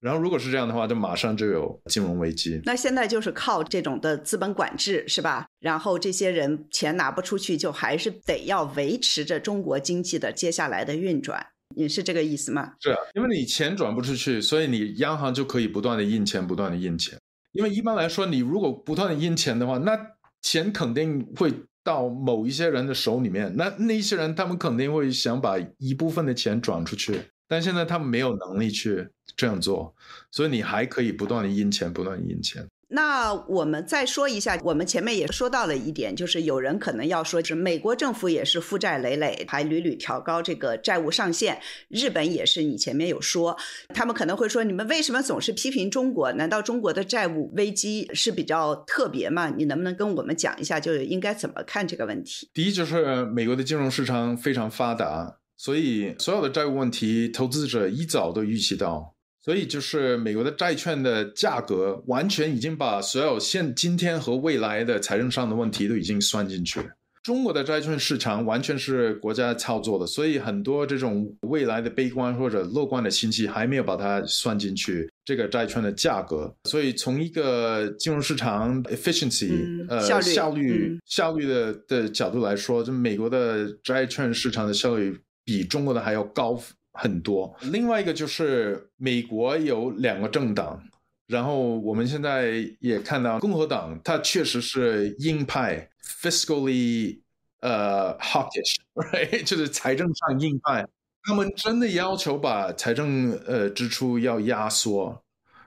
然后如果是这样的话，就马上就有金融危机。那现在就是靠这种的资本管制，是吧？然后这些人钱拿不出去，就还是得要维持着中国经济的接下来的运转。你是这个意思吗？是啊，因为你钱转不出去，所以你央行就可以不断的印钱，不断的印钱。因为一般来说，你如果不断的印钱的话，那钱肯定会到某一些人的手里面，那那些人他们肯定会想把一部分的钱转出去。但现在他们没有能力去这样做，所以你还可以不断的印钱，不断的印钱。那我们再说一下，我们前面也说到了一点，就是有人可能要说，是美国政府也是负债累累，还屡屡调高这个债务上限。日本也是，你前面有说，他们可能会说，你们为什么总是批评中国？难道中国的债务危机是比较特别吗？你能不能跟我们讲一下，就是应该怎么看这个问题？第一，就是美国的金融市场非常发达。所以，所有的债务问题，投资者一早都预期到。所以，就是美国的债券的价格，完全已经把所有现今天和未来的财政上的问题都已经算进去。中国的债券市场完全是国家操作的，所以很多这种未来的悲观或者乐观的信息还没有把它算进去这个债券的价格。所以，从一个金融市场 efficiency 呃效率效率的的角度来说，就美国的债券市场的效率。比中国的还要高很多。另外一个就是美国有两个政党，然后我们现在也看到共和党，它确实是鹰派，fiscally 呃 hawkish，right，就是财政上鹰派。他们真的要求把财政呃支出要压缩，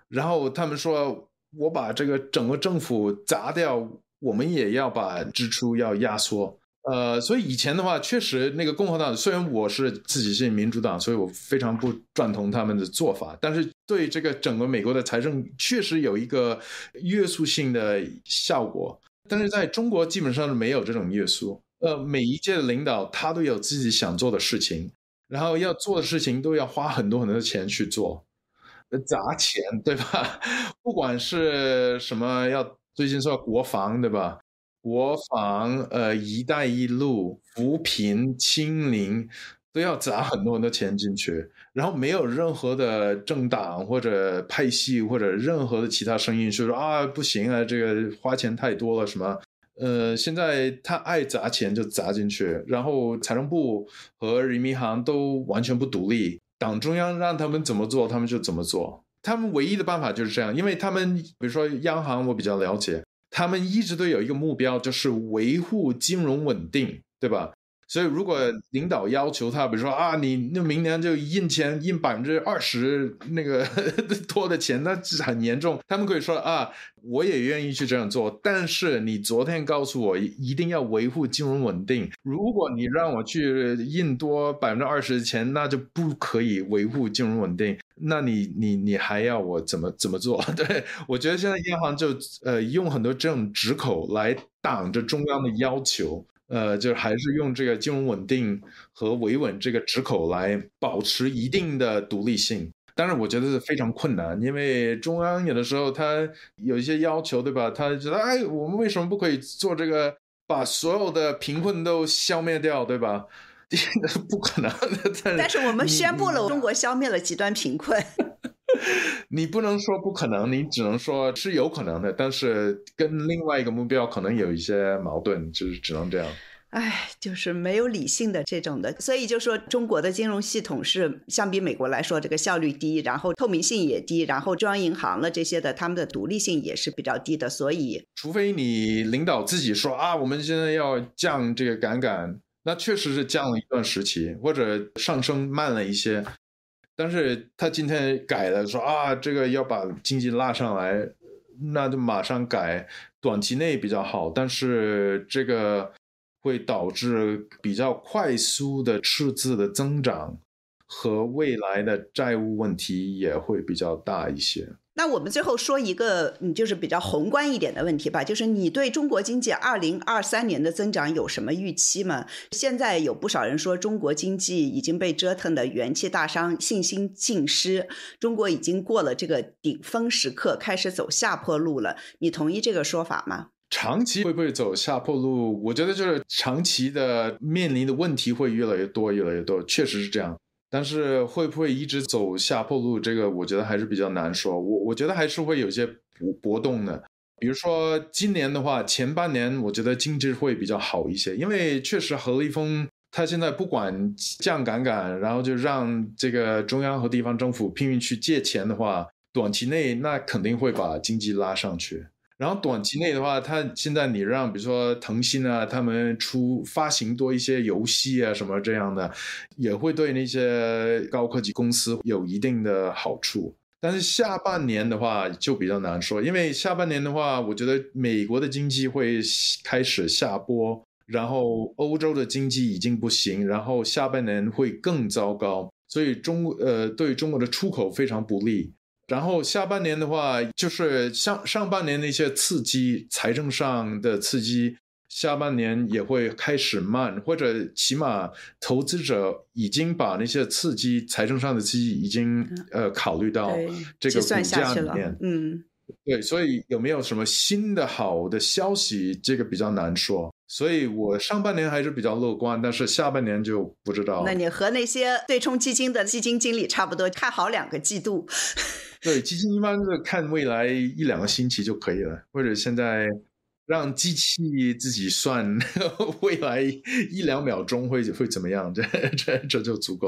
然后他们说我把这个整个政府砸掉，我们也要把支出要压缩。呃，所以以前的话，确实那个共和党，虽然我是自己是民主党，所以我非常不赞同他们的做法，但是对这个整个美国的财政确实有一个约束性的效果。但是在中国基本上是没有这种约束。呃，每一届的领导他都有自己想做的事情，然后要做的事情都要花很多很多的钱去做，砸钱，对吧？不管是什么，要最近说国防，对吧？国防、呃，一带一路、扶贫、清零，都要砸很多很多钱进去，然后没有任何的政党或者派系或者任何的其他声音说说啊，不行啊，这个花钱太多了什么？呃，现在他爱砸钱就砸进去，然后财政部和人民银行都完全不独立，党中央让他们怎么做，他们就怎么做，他们唯一的办法就是这样，因为他们比如说央行，我比较了解。他们一直都有一个目标，就是维护金融稳定，对吧？所以，如果领导要求他，比如说啊，你那明年就印钱印百分之二十那个 多的钱，那是很严重。他们可以说啊，我也愿意去这样做，但是你昨天告诉我一定要维护金融稳定。如果你让我去印多百分之二十的钱，那就不可以维护金融稳定。那你你你还要我怎么怎么做？对我觉得现在央行就呃用很多这种直口来挡着中央的要求。呃，就是还是用这个金融稳定和维稳这个直口来保持一定的独立性，当然我觉得是非常困难，因为中央有的时候他有一些要求，对吧？他觉得哎，我们为什么不可以做这个，把所有的贫困都消灭掉，对吧？不可能的。但是我们宣布了，中国消灭了极端贫困。你不能说不可能，你只能说是有可能的，但是跟另外一个目标可能有一些矛盾，就是只能这样。哎，就是没有理性的这种的，所以就说中国的金融系统是相比美国来说，这个效率低，然后透明性也低，然后中央银行了这些的，他们的独立性也是比较低的。所以，除非你领导自己说啊，我们现在要降这个杠杆，那确实是降了一段时期，或者上升慢了一些。但是他今天改了，说啊，这个要把经济拉上来，那就马上改，短期内比较好，但是这个。会导致比较快速的赤字的增长，和未来的债务问题也会比较大一些。那我们最后说一个，嗯，就是比较宏观一点的问题吧，就是你对中国经济二零二三年的增长有什么预期吗？现在有不少人说中国经济已经被折腾的元气大伤，信心尽失，中国已经过了这个顶峰时刻，开始走下坡路了。你同意这个说法吗？长期会不会走下坡路？我觉得就是长期的面临的问题会越来越多，越来越多，确实是这样。但是会不会一直走下坡路？这个我觉得还是比较难说。我我觉得还是会有些波波动的。比如说今年的话，前半年我觉得经济会比较好一些，因为确实何立峰他现在不管降杠杆，然后就让这个中央和地方政府拼命去借钱的话，短期内那肯定会把经济拉上去。然后短期内的话，它现在你让比如说腾讯啊，他们出发行多一些游戏啊什么这样的，也会对那些高科技公司有一定的好处。但是下半年的话就比较难说，因为下半年的话，我觉得美国的经济会开始下坡，然后欧洲的经济已经不行，然后下半年会更糟糕，所以中呃对中国的出口非常不利。然后下半年的话，就是上上半年那些刺激财政上的刺激，下半年也会开始慢，或者起码投资者已经把那些刺激财政上的刺激已经呃考虑到这个股价里面。嗯，对，所以有没有什么新的好的消息，这个比较难说。所以我上半年还是比较乐观，但是下半年就不知道。那你和那些对冲基金的基金经理差不多，看好两个季度。对，基金一般是看未来一两个星期就可以了，或者现在让机器自己算 未来一两秒钟会会怎么样，这这这就足够。